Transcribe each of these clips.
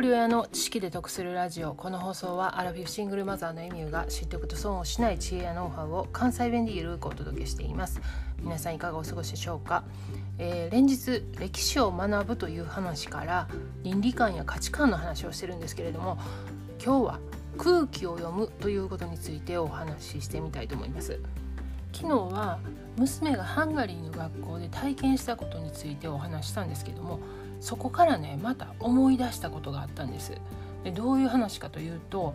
人親の知識で得するラジオ。この放送はアラフィフシングルマザーのエミューが知っておくと損をしない知恵やノウハウを関西弁でゆるくお届けしています。皆さんいかがお過ごしでしょうか、えー、連日歴史を学ぶという話から倫理観や価値観の話をしてるんですけれども今日は空気を読むということについてお話ししてみたいと思います。昨日は娘がハンガリーの学校で体験したことについてお話したんですけどもそこからねまた思い出したことがあったんですでどういう話かというと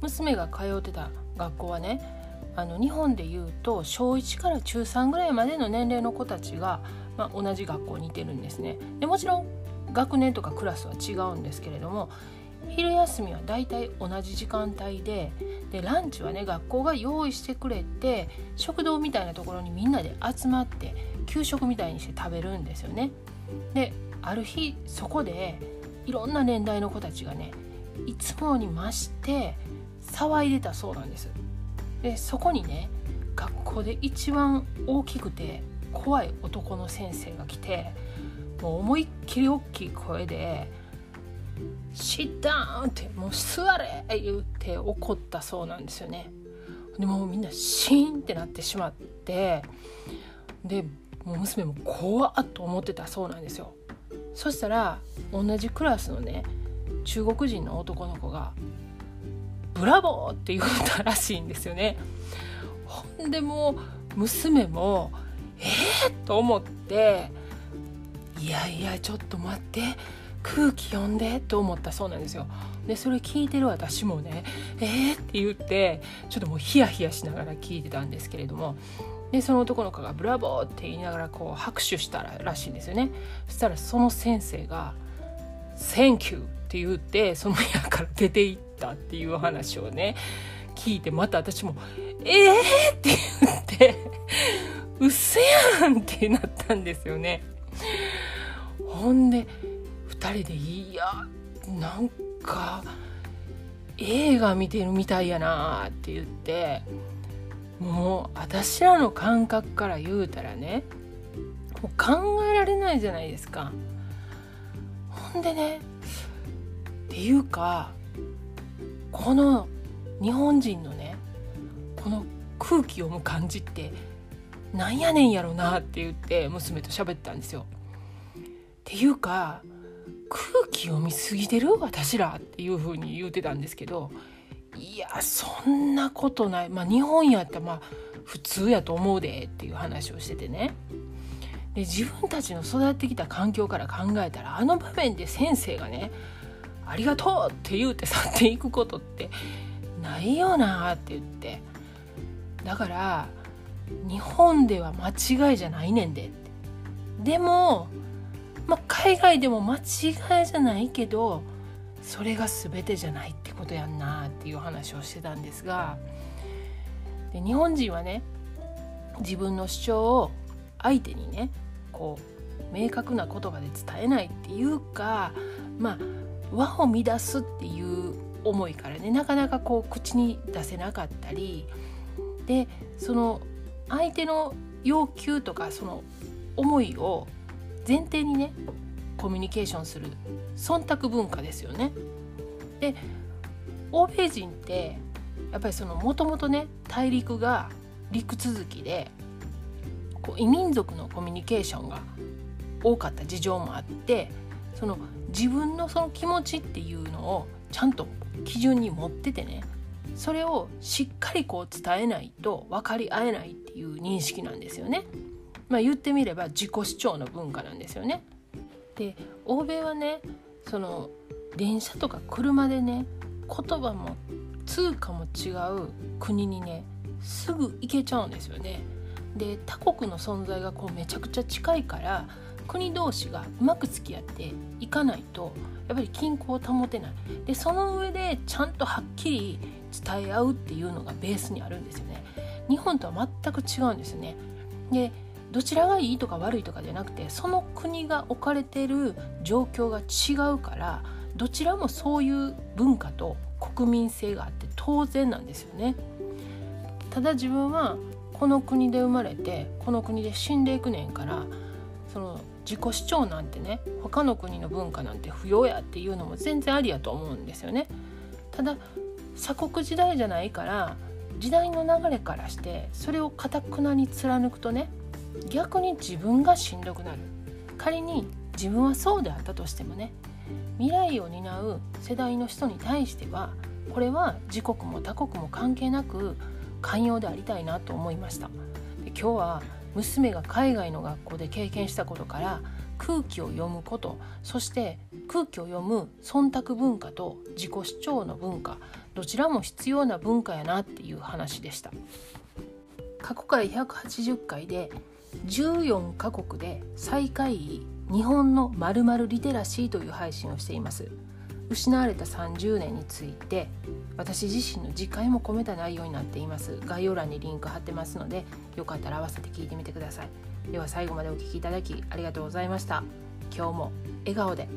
娘が通ってた学校はねあの日本でいうと小1から中3ぐらいまでの年齢の子たちが、まあ、同じ学校にいてるんですねでもちろん学年とかクラスは違うんですけれども昼休みはだいたい同じ時間帯ででランチはね学校が用意してくれて食堂みたいなところにみんなで集まって給食みたいにして食べるんですよね。である日そこでいろんな年代の子たちがねいつもに増して騒いでたそうなんです。でそこにね学校で一番大きくて怖い男の先生が来てもう思いっきり大きい声で「シッダウン!」って「もう座れ!」言って怒ったそうなんですよね。でもみんなシーンってなってしまってでもう娘も怖っと思ってたそうなんですよ。そしたら同じクラスのね中国人の男の子が「ブラボー!」って言ったらしいんですよね。ほんでもう娘も「えっ!」と思って「いやいやちょっと待って空気読んで」と思ったそうなんですよ。でそれ聞いてる私もね「えー!」って言ってちょっともうヒヤヒヤしながら聞いてたんですけれどもでその男の子が「ブラボー!」って言いながらこう拍手したらしいんですよねそしたらその先生が「Thank you」って言ってその部屋から出て行ったっていう話をね聞いてまた私も「ええー!」って言って「うっせやん!」ってなったんですよね。ほんで2人で「いやなんか映画見てるみたいやな」って言って。もう私らの感覚から言うたらねもう考えられないじゃないですか。ほんでねっていうかこの日本人のねこの空気を読む感じってなんやねんやろなって言って娘と喋ったんですよ。っていうか空気読みすぎてる？私らっていう風に言うてたんですけどいやそんなことない。まあ日本やったらまあ普通やと思うでっていう話をしててね。で自分たちの育ってきた環境から考えたらあの場面で先生がね「ありがとう!」って言うて去っていくことってないよなって言って。だから日本では間違いじゃないねんででも、まあ、海外でも間違いじゃないけどそれが全てじゃないってことやんなっていう話をしてたんですがで日本人はね自分の主張を相手にねこう明確な言葉で伝えないっていうかまあ和を乱すっていう思いからねなかなかこう口に出せなかったりでその相手の要求とかその思いを前提にねコミュニケーションする忖度文化ですよね。で欧米人ってやっぱりそのもともとね大陸が陸続きでこう異民族のコミュニケーションが多かった事情もあってその自分のその気持ちっていうのをちゃんと基準に持っててねそれをしっかりこう伝えないと分かり合えないっていう認識なんですよね。まあ、言ってみれば自己主張の文化なんですよね。で欧米はねその電車とか車でね言葉も通貨も違う国にねすぐ行けちゃうんですよね。で他国の存在がこうめちゃくちゃ近いから国同士がうまく付き合っていかないとやっぱり均衡を保てない。でその上でちゃんとはっきり伝え合うっていうのがベースにあるんですよね。日本とは全く違うんですよね。でどちらがいいとか悪いとかじゃなくてその国が置かれてる状況が違うからどちらもそういう文化と国民性があって当然なんですよね。ただ自分はこの国で生まれてこの国で死んでいくねんからその自己主張なんてね他の国の文化なんて不要やっていうのも全然ありやと思うんですよね。ただ鎖国時代じゃないから時代の流れからしてそれをかたくなに貫くとね逆に自分がしんどくなる仮に自分はそうであったとしてもね未来を担う世代の人に対してはこれは自国も他国も関係なく寛容でありたいなと思いました。で今日は娘が海外の学校で経験したことから空気を読むこと。そして空気を読む忖度文化と自己主張の文化。どちらも必要な文化やなっていう話でした。過去回180回で14カ国で最下位日本のまるリテラシーという配信をしています。失われた30年について私自身の次回も込めた内容になっています。概要欄にリンク貼ってますのでよかったら合わせて聞いてみてください。では最後までお聴きいただきありがとうございました。今日も笑顔で。